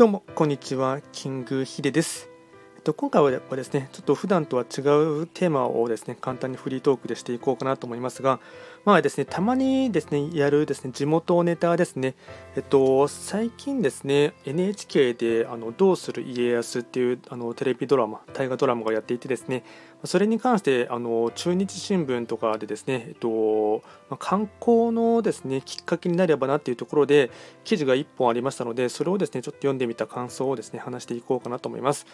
どうもこんにちは。キングヒデです。と、今回はですね、ちょっと普段とは違うテーマをですね、簡単にフリートークでしていこうかなと思いますが、まあですね、たまにですね、やるですね、地元ネタですね、えっと、最近ですね、NHK で、あの、どうする家康っていう、あの、テレビドラマ、大河ドラマがやっていてですね、それに関して、あの、中日新聞とかでですね、えっと、ま観光のですね、きっかけになればなっていうところで、記事が1本ありましたので、それをですね、ちょっと読んでみた感想をですね、話していこうかなと思います。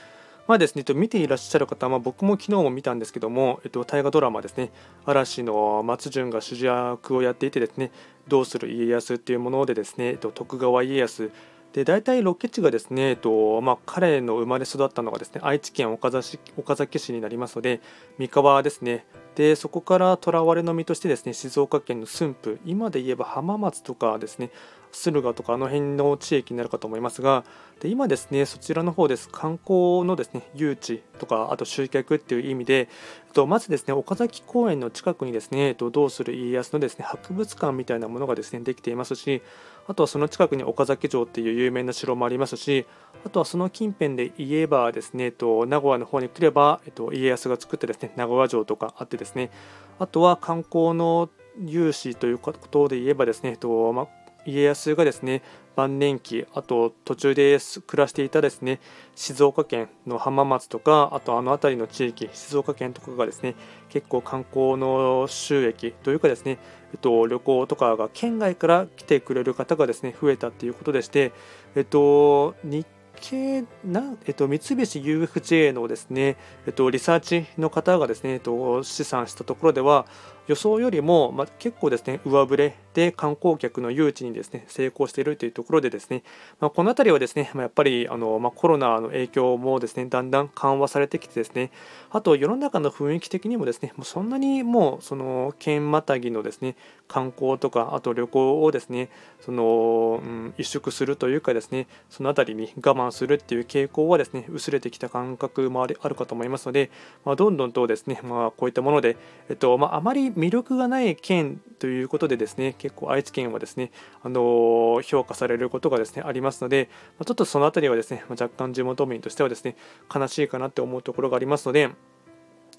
まあですね、見ていらっしゃる方は、僕も昨日も見たんですけども、えっと、大河ドラマですね、嵐の松潤が主役をやっていてですね、どうする家康っていうものでですね、えっと、徳川家康、で大体ロケ地がですね、えっとまあ、彼の生まれ育ったのがですね愛知県岡崎市になりますので三河ですねでそこから囚われの身としてですね静岡県の駿府今で言えば浜松とかですね駿河とかあの辺の地域になるかと思いますがで今ですねそちらの方です。観光のですね誘致とかあと集客っていう意味でとまずですね岡崎公園の近くにですねどうする家康のですね博物館みたいなものがですねできていますしあとはその近くに岡崎城っていう有名な城もありますしあとはその近辺で言えばですねと名古屋の方に来れば、えっと、家康が作ったですね名古屋城とかあってですねあとは観光の有志ということで言えばですね、とま家康がですね晩年期あと途中で暮らしていたですね静岡県の浜松とかあとあの辺りの地域静岡県とかがですね結構観光の収益というかですね、えっと、旅行とかが県外から来てくれる方がですね増えたということでして、えっと、日系な、えっと、三菱 UFJ のですね、えっと、リサーチの方がですね、えっと、試算したところでは予想よりも、まあ、結構ですね上振れで観光客の誘致にですね成功しているというところでですね、まあ、この辺りはですね、まあ、やっぱりあの、まコロナの影響もですねだんだん緩和されてきてですねあと世の中の雰囲気的にもですねもうそんなにもうその県またぎのですね観光とかあと旅行をですねその、うん、萎縮するというかですねその辺りに我慢するっていう傾向はですね薄れてきた感覚もあるかと思いますので、ま、どんどんとですね、まあ、こういったもので、えっとま、あまり魅力がない県ということでですね結構愛知県はですねあの評価されることがですねありますのでちょっとその辺りはですね若干地元民としてはですね悲しいかなって思うところがありますので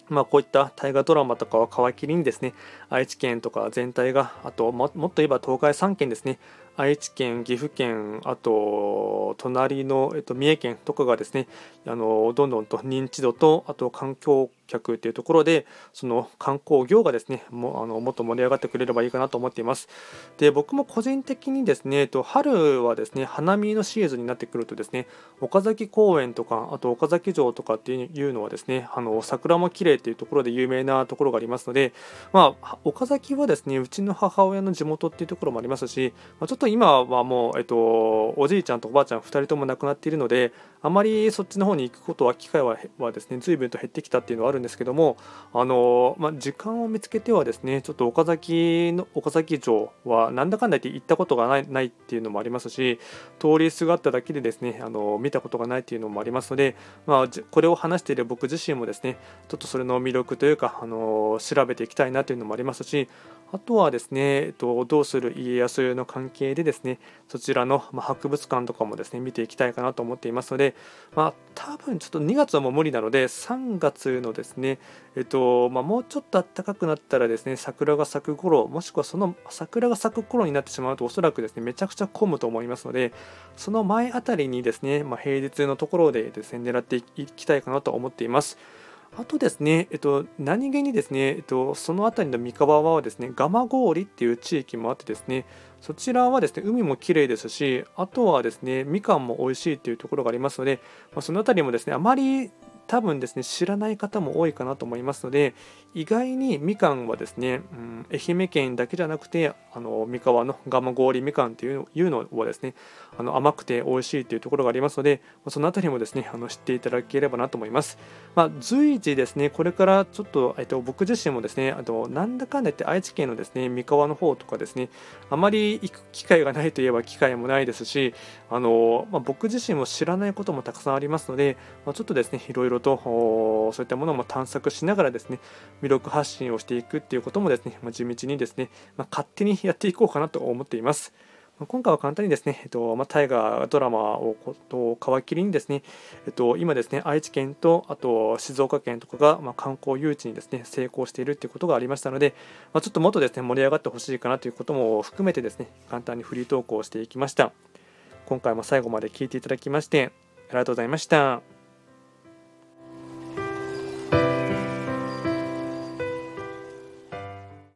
まあ、こういった大河ドラマとかは皮切りにですね愛知県とか全体があともっと言えば東海3県ですね愛知県、岐阜県、あと隣の、えっと、三重県とかがですねあのどんどんと認知度とあと環境客っていうところでその観光業がですねもあのもっと盛り上がってくれればいいかなと思っています。で僕も個人的にですねと春はですね花見のシーズンになってくるとですね岡崎公園とかあと岡崎城とかっていうのはですねあの桜も綺麗っていうところで有名なところがありますのでまあ岡崎はですねうちの母親の地元っていうところもありますし、まあ、ちょっと今はもう、えっと、おじいちゃんとおばあちゃん2人とも亡くなっているのであまりそっちの方に行くことは機会ははですね随分と減ってきたっていうのはあるんですけどもあの、まあ、時間を見つけてはですねちょっと岡崎の岡崎城はなんだかんだ言って行ったことがないないっていうのもありますし通りすがっただけでですねあの見たことがないっていうのもありますので、まあ、これを話している僕自身もですねちょっとそれの魅力というかあの調べていきたいなというのもありますしあとはですね、えっと、どうする家康の関係でですね、そちらの、ま博物館とかもですね、見ていきたいかなと思っていますので、まあ、多分ちょっと2月はもう無理なので、3月のですね、えっと、まあ、もうちょっと暖かくなったらですね、桜が咲く頃、もしくはその桜が咲く頃になってしまうと、おそらくですね、めちゃくちゃ混むと思いますので、その前あたりにですね、まあ、平日のところでですね、狙っていきたいかなと思っています。あとですね、えっと、何気にですね、えっと、その辺りの三河はですね、蒲郡っていう地域もあってですね、そちらはですね、海も綺麗ですし、あとはですね、みかんも美味しいっていうところがありますので、まあ、その辺りもですね、あまり多分ですね知らない方も多いかなと思いますので意外にみかんはですね、うん、愛媛県だけじゃなくてあの三河の蒲郡みかんというのはですねあの甘くて美味しいというところがありますのでその辺りもですねあの知っていただければなと思います、まあ、随時ですねこれからちょっと、えっと、僕自身もですねあとなんだかんだ言って愛知県のですね三河の方とかですねあまり行く機会がないといえば機会もないですしあの、まあ、僕自身も知らないこともたくさんありますので、まあ、ちょっとですねいろいろろとそういったものも探索しながらですね魅力発信をしていくっていうこともですね、まあ、地道にですね、まあ、勝手にやっていこうかなと思っています。今回は簡単にですね、えっとまあ、大河ドラマをこと皮切りにですね、えっと、今ですね、愛知県とあと静岡県とかが、まあ、観光誘致にですね、成功しているということがありましたので、まあ、ちょっともっとですね、盛り上がってほしいかなということも含めてですね、簡単にフリートークをしていきました。今回も最後まで聞いていただきまして、ありがとうございました。